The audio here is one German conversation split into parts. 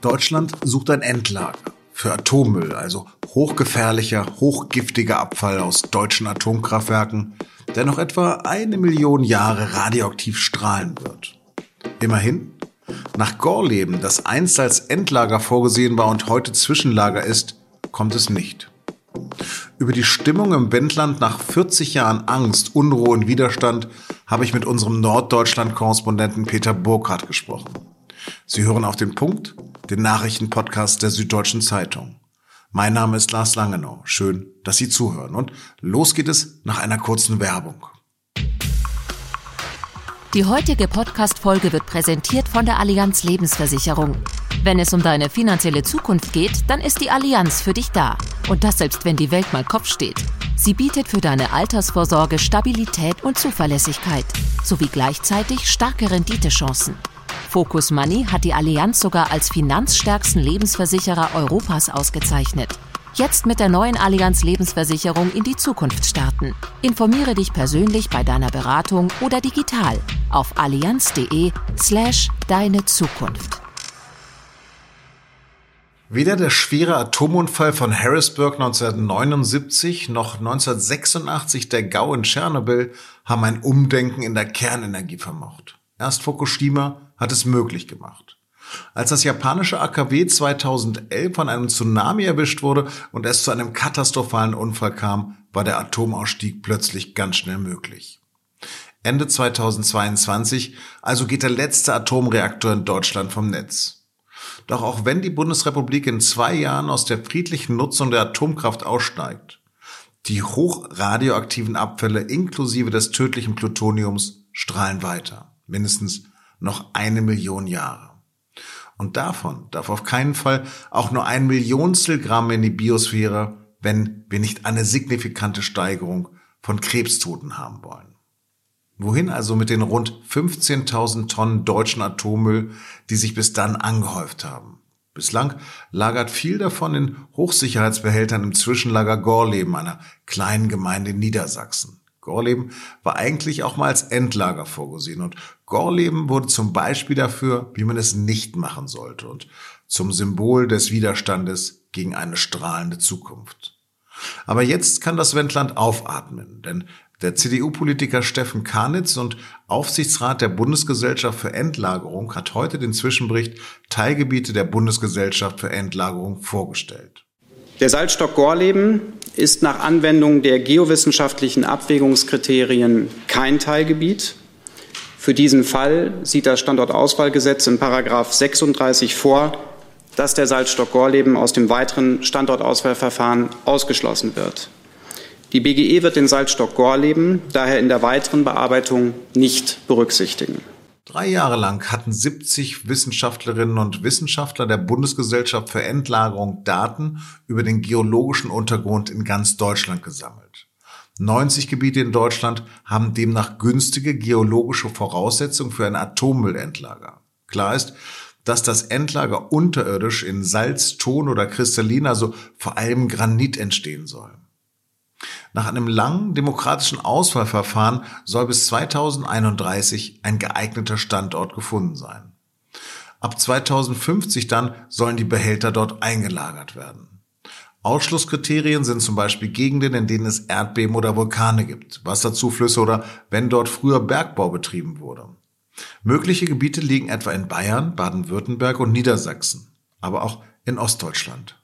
Deutschland sucht ein Endlager für Atommüll, also hochgefährlicher, hochgiftiger Abfall aus deutschen Atomkraftwerken, der noch etwa eine Million Jahre radioaktiv strahlen wird. Immerhin, nach Gorleben, das einst als Endlager vorgesehen war und heute Zwischenlager ist, kommt es nicht. Über die Stimmung im Wendland nach 40 Jahren Angst, Unruhe und Widerstand habe ich mit unserem Norddeutschland-Korrespondenten Peter Burkhardt gesprochen. Sie hören auf den Punkt, den Nachrichtenpodcast der Süddeutschen Zeitung. Mein Name ist Lars Langenau. Schön, dass Sie zuhören. Und los geht es nach einer kurzen Werbung. Die heutige Podcast-Folge wird präsentiert von der Allianz Lebensversicherung. Wenn es um deine finanzielle Zukunft geht, dann ist die Allianz für dich da. Und das selbst, wenn die Welt mal Kopf steht. Sie bietet für deine Altersvorsorge Stabilität und Zuverlässigkeit sowie gleichzeitig starke Renditechancen. Focus Money hat die Allianz sogar als finanzstärksten Lebensversicherer Europas ausgezeichnet. Jetzt mit der neuen Allianz Lebensversicherung in die Zukunft starten. Informiere dich persönlich bei deiner Beratung oder digital auf allianz.de slash deine Zukunft. Weder der schwere Atomunfall von Harrisburg 1979 noch 1986 der Gau in Tschernobyl haben ein Umdenken in der Kernenergie vermocht. Erst Fukushima hat es möglich gemacht. Als das japanische AKW 2011 von einem Tsunami erwischt wurde und es zu einem katastrophalen Unfall kam, war der Atomausstieg plötzlich ganz schnell möglich. Ende 2022 also geht der letzte Atomreaktor in Deutschland vom Netz. Doch auch wenn die Bundesrepublik in zwei Jahren aus der friedlichen Nutzung der Atomkraft aussteigt, die hochradioaktiven Abfälle inklusive des tödlichen Plutoniums strahlen weiter. Mindestens noch eine Million Jahre. Und davon darf auf keinen Fall auch nur ein Millionstel Gramm in die Biosphäre, wenn wir nicht eine signifikante Steigerung von Krebstoten haben wollen. Wohin also mit den rund 15.000 Tonnen deutschen Atommüll, die sich bis dann angehäuft haben? Bislang lagert viel davon in Hochsicherheitsbehältern im Zwischenlager Gorleben, einer kleinen Gemeinde in Niedersachsen. Gorleben war eigentlich auch mal als Endlager vorgesehen und Gorleben wurde zum Beispiel dafür, wie man es nicht machen sollte und zum Symbol des Widerstandes gegen eine strahlende Zukunft. Aber jetzt kann das Wendland aufatmen, denn der CDU-Politiker Steffen Karnitz und Aufsichtsrat der Bundesgesellschaft für Endlagerung hat heute den Zwischenbericht Teilgebiete der Bundesgesellschaft für Endlagerung vorgestellt. Der Salzstock Gorleben ist nach Anwendung der geowissenschaftlichen Abwägungskriterien kein Teilgebiet. Für diesen Fall sieht das Standortauswahlgesetz in Paragraph 36 vor, dass der Salzstock Gorleben aus dem weiteren Standortauswahlverfahren ausgeschlossen wird. Die BGE wird den Salzstock Gorleben daher in der weiteren Bearbeitung nicht berücksichtigen. Drei Jahre lang hatten 70 Wissenschaftlerinnen und Wissenschaftler der Bundesgesellschaft für Endlagerung Daten über den geologischen Untergrund in ganz Deutschland gesammelt. 90 Gebiete in Deutschland haben demnach günstige geologische Voraussetzungen für ein Atommüllendlager. Klar ist, dass das Endlager unterirdisch in Salz, Ton oder Kristallin, also vor allem Granit entstehen soll. Nach einem langen demokratischen Auswahlverfahren soll bis 2031 ein geeigneter Standort gefunden sein. Ab 2050 dann sollen die Behälter dort eingelagert werden. Ausschlusskriterien sind zum Beispiel Gegenden, in denen es Erdbeben oder Vulkane gibt, Wasserzuflüsse oder wenn dort früher Bergbau betrieben wurde. Mögliche Gebiete liegen etwa in Bayern, Baden-Württemberg und Niedersachsen, aber auch in Ostdeutschland.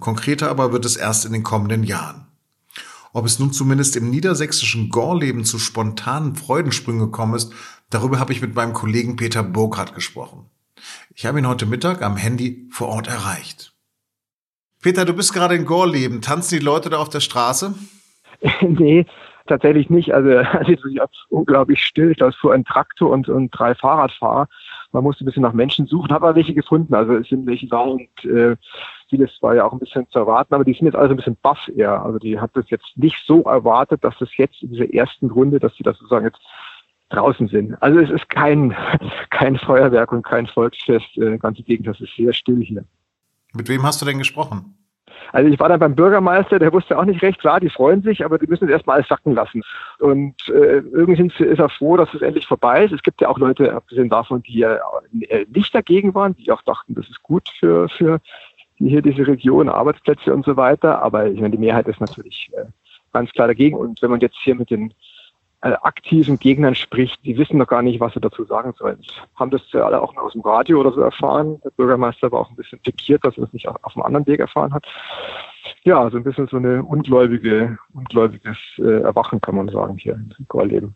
Konkreter aber wird es erst in den kommenden Jahren. Ob es nun zumindest im niedersächsischen Gorleben zu spontanen Freudensprüngen gekommen ist, darüber habe ich mit meinem Kollegen Peter Burkhardt gesprochen. Ich habe ihn heute Mittag am Handy vor Ort erreicht. Peter, du bist gerade in Gorleben. Tanzen die Leute da auf der Straße? nee, tatsächlich nicht. Also es ist unglaublich still. Da fuhr ein Traktor und, und drei Fahrradfahrer. Man musste ein bisschen nach Menschen suchen, habe aber welche gefunden. Also es sind welche da und äh, vieles war ja auch ein bisschen zu erwarten, aber die sind jetzt also ein bisschen baff eher. Also die hat das jetzt nicht so erwartet, dass das jetzt in dieser ersten Runde, dass sie das sozusagen jetzt draußen sind. Also es ist kein, kein Feuerwerk und kein Volksfest. Äh, ganz im Gegenteil, es ist sehr still hier. Mit wem hast du denn gesprochen? Also ich war dann beim Bürgermeister, der wusste auch nicht recht, klar, die freuen sich, aber die müssen es erstmal alles sacken lassen. Und äh, irgendwie ist er froh, dass es endlich vorbei ist. Es gibt ja auch Leute, abgesehen davon, die ja nicht dagegen waren, die auch dachten, das ist gut für, für hier diese Region, Arbeitsplätze und so weiter. Aber ich meine, die Mehrheit ist natürlich äh, ganz klar dagegen. Und wenn man jetzt hier mit den äh, aktiven Gegnern spricht, die wissen noch gar nicht, was sie dazu sagen sollen. Haben das ja alle auch aus dem Radio oder so erfahren. Der Bürgermeister war auch ein bisschen pikiert, dass er das nicht auf einem anderen Weg erfahren hat. Ja, so ein bisschen so eine ungläubige, ungläubiges äh, Erwachen, kann man sagen, hier in Gorleben.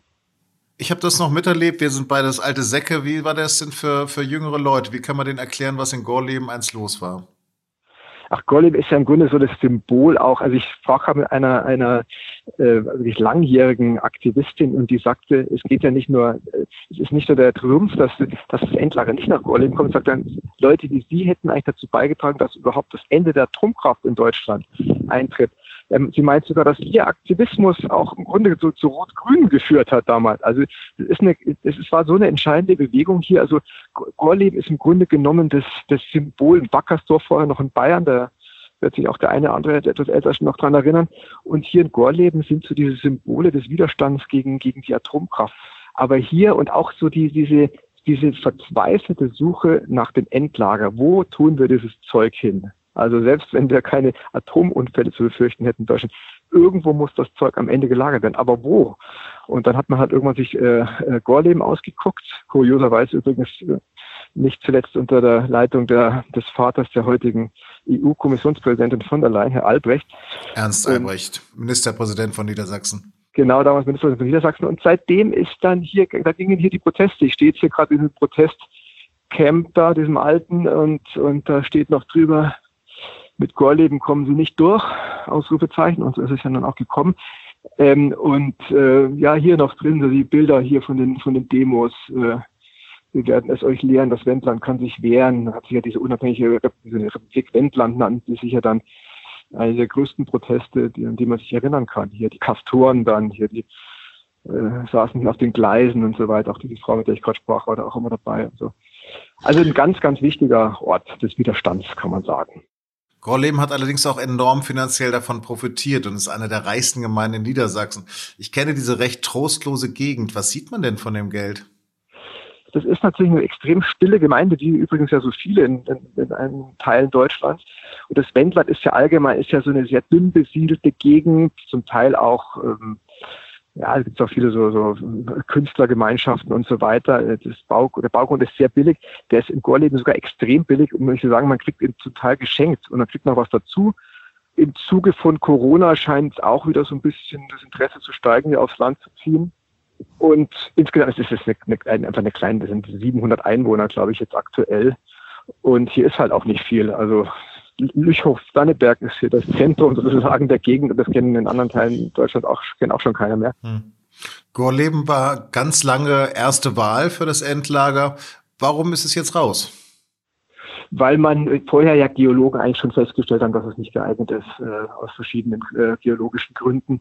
Ich habe das noch miterlebt. Wir sind beides alte Säcke. Wie war das denn für, für jüngere Leute? Wie kann man denen erklären, was in Gorleben eins los war? Ach, Gollum ist ja im Grunde so das Symbol auch. Also ich sprach mit einer, einer äh, wirklich langjährigen Aktivistin und die sagte, es geht ja nicht nur, es ist nicht nur der Triumph, dass, dass das Endlager nicht nach Gollum kommt, sagt dann, Leute wie Sie hätten eigentlich dazu beigetragen, dass überhaupt das Ende der Atomkraft in Deutschland eintritt. Ähm, sie meint sogar, dass ihr Aktivismus auch im Grunde so zu Rot-Grün geführt hat damals. Also es ist eine, es war so eine entscheidende Bewegung hier. Also Gorleben ist im Grunde genommen das, das Symbol Wackersdorf vorher noch in Bayern, da wird sich auch der eine oder andere der etwas älter schon noch dran erinnern. Und hier in Gorleben sind so diese Symbole des Widerstands gegen, gegen die Atomkraft. Aber hier und auch so die, diese, diese verzweifelte Suche nach dem Endlager. Wo tun wir dieses Zeug hin? Also selbst wenn wir keine Atomunfälle zu befürchten hätten in Deutschland, irgendwo muss das Zeug am Ende gelagert werden. Aber wo? Und dann hat man halt irgendwann sich äh, äh, Gorleben ausgeguckt. Kurioserweise übrigens äh, nicht zuletzt unter der Leitung der, des Vaters der heutigen EU-Kommissionspräsidentin von der Leyen, Herr Albrecht. Ernst Albrecht, ähm, Ministerpräsident von Niedersachsen. Genau, damals Ministerpräsident von Niedersachsen. Und seitdem ist dann hier, da gingen hier die Proteste. Ich stehe jetzt hier gerade in diesem Protestcamp da, diesem alten, und, und da steht noch drüber, mit Gorleben kommen sie nicht durch, Ausrufezeichen, und so ist es ja dann auch gekommen. Ähm, und äh, ja, hier noch drin, so die Bilder hier von den, von den Demos. Äh, wir werden es euch lehren, das Wendland kann sich wehren. Hat sich ja diese unabhängige Republik Wendland nannte sich ja dann eine der größten Proteste, die, an die man sich erinnern kann. Hier die Kastoren dann, hier die äh, saßen auf den Gleisen und so weiter. Auch diese Frau, mit der ich gerade sprach, war da auch immer dabei. Und so. Also ein ganz, ganz wichtiger Ort des Widerstands, kann man sagen. Gorleben hat allerdings auch enorm finanziell davon profitiert und ist eine der reichsten Gemeinden in Niedersachsen. Ich kenne diese recht trostlose Gegend. Was sieht man denn von dem Geld? Das ist natürlich eine extrem stille Gemeinde, wie übrigens ja so viele in, in, in einem Teilen Deutschlands. Und das Wendland ist ja allgemein, ist ja so eine sehr dünn besiedelte Gegend, zum Teil auch ähm, ja, es gibt auch viele so, so Künstlergemeinschaften und so weiter. Das Bau, der Baugrund ist sehr billig. Der ist in Gorleben sogar extrem billig. Und ich sagen, man kriegt ihn total geschenkt und man kriegt noch was dazu. Im Zuge von Corona scheint auch wieder so ein bisschen das Interesse zu steigen, hier aufs Land zu ziehen. Und insgesamt ist es eine, eine, einfach eine kleine, das sind 700 Einwohner, glaube ich, jetzt aktuell. Und hier ist halt auch nicht viel. Also Lüchow-Danneberg ist hier das Zentrum sozusagen der Gegend und das kennen in anderen Teilen Deutschlands auch, kennen auch schon keiner mehr. Hm. Gorleben war ganz lange erste Wahl für das Endlager. Warum ist es jetzt raus? Weil man vorher ja Geologen eigentlich schon festgestellt haben, dass es nicht geeignet ist, äh, aus verschiedenen äh, geologischen Gründen.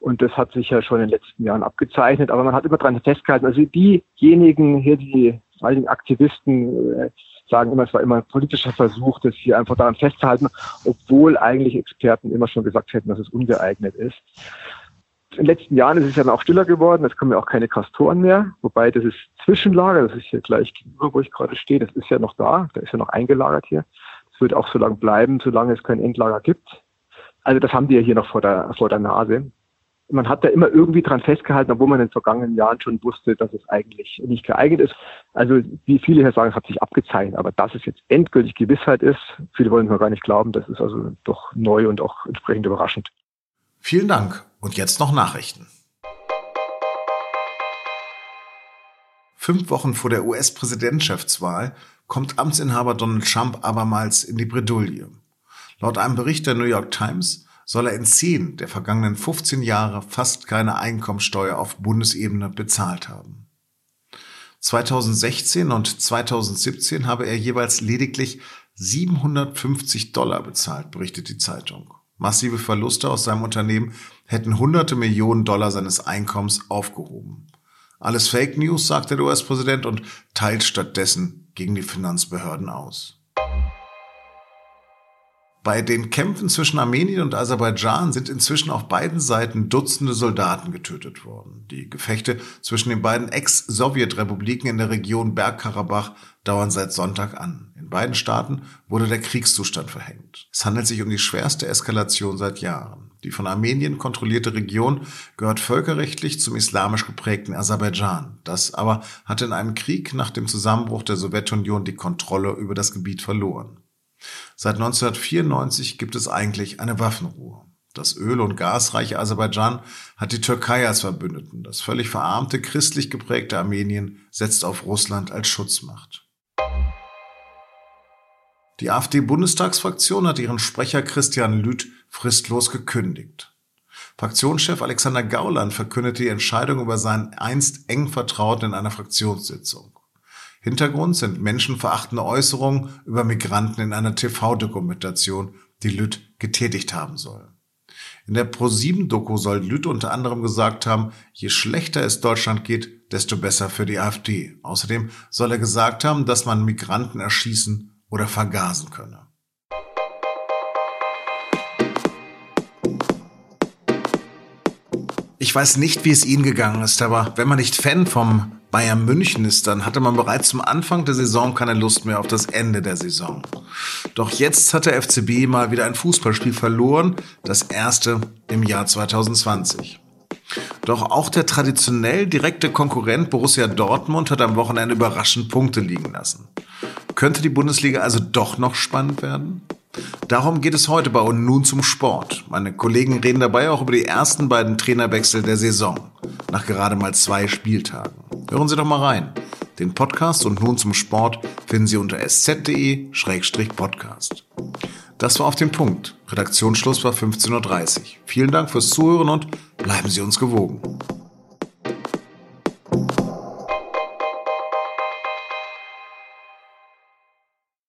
Und das hat sich ja schon in den letzten Jahren abgezeichnet. Aber man hat immer daran festgehalten, also diejenigen hier, die vor allen Dingen Aktivisten, äh, sagen immer, es war immer ein politischer Versuch, das hier einfach daran festzuhalten, obwohl eigentlich Experten immer schon gesagt hätten, dass es ungeeignet ist. In den letzten Jahren ist es dann auch stiller geworden, es kommen ja auch keine Kastoren mehr, wobei das ist Zwischenlager, das ist hier gleich gegenüber, wo ich gerade stehe, das ist ja noch da, da ist ja noch eingelagert hier. Das wird auch so lange bleiben, solange es kein Endlager gibt. Also das haben die ja hier noch vor der, vor der Nase man hat da immer irgendwie dran festgehalten, obwohl man in den vergangenen Jahren schon wusste, dass es eigentlich nicht geeignet ist. Also wie viele hier sagen, es hat sich abgezeichnet, aber dass es jetzt endgültig Gewissheit ist, viele wollen mir gar nicht glauben, das ist also doch neu und auch entsprechend überraschend. Vielen Dank. Und jetzt noch Nachrichten. Fünf Wochen vor der US-Präsidentschaftswahl kommt Amtsinhaber Donald Trump abermals in die Bredouille. Laut einem Bericht der New York Times soll er in zehn der vergangenen 15 Jahre fast keine Einkommensteuer auf Bundesebene bezahlt haben. 2016 und 2017 habe er jeweils lediglich 750 Dollar bezahlt, berichtet die Zeitung. Massive Verluste aus seinem Unternehmen hätten hunderte Millionen Dollar seines Einkommens aufgehoben. Alles Fake News, sagt der US-Präsident und teilt stattdessen gegen die Finanzbehörden aus. Bei den Kämpfen zwischen Armenien und Aserbaidschan sind inzwischen auf beiden Seiten Dutzende Soldaten getötet worden. Die Gefechte zwischen den beiden Ex-Sowjetrepubliken in der Region Bergkarabach dauern seit Sonntag an. In beiden Staaten wurde der Kriegszustand verhängt. Es handelt sich um die schwerste Eskalation seit Jahren. Die von Armenien kontrollierte Region gehört völkerrechtlich zum islamisch geprägten Aserbaidschan. Das aber hat in einem Krieg nach dem Zusammenbruch der Sowjetunion die Kontrolle über das Gebiet verloren. Seit 1994 gibt es eigentlich eine Waffenruhe. Das öl- und gasreiche Aserbaidschan hat die Türkei als Verbündeten. Das völlig verarmte, christlich geprägte Armenien setzt auf Russland als Schutzmacht. Die AfD-Bundestagsfraktion hat ihren Sprecher Christian Lüth fristlos gekündigt. Fraktionschef Alexander Gauland verkündete die Entscheidung über seinen einst eng Vertrauten in einer Fraktionssitzung. Hintergrund sind menschenverachtende Äußerungen über Migranten in einer TV-Dokumentation, die Lütt getätigt haben soll. In der Pro7-Doku soll Lütt unter anderem gesagt haben, je schlechter es Deutschland geht, desto besser für die AfD. Außerdem soll er gesagt haben, dass man Migranten erschießen oder vergasen könne. Weiß nicht, wie es Ihnen gegangen ist, aber wenn man nicht Fan vom Bayern München ist, dann hatte man bereits zum Anfang der Saison keine Lust mehr auf das Ende der Saison. Doch jetzt hat der FCB mal wieder ein Fußballspiel verloren, das erste im Jahr 2020. Doch auch der traditionell direkte Konkurrent Borussia Dortmund hat am Wochenende überraschend Punkte liegen lassen. Könnte die Bundesliga also doch noch spannend werden? Darum geht es heute bei Und nun zum Sport. Meine Kollegen reden dabei auch über die ersten beiden Trainerwechsel der Saison, nach gerade mal zwei Spieltagen. Hören Sie doch mal rein. Den Podcast Und nun zum Sport finden Sie unter sz.de-podcast. Das war auf den Punkt. Redaktionsschluss war 15.30 Uhr. Vielen Dank fürs Zuhören und bleiben Sie uns gewogen.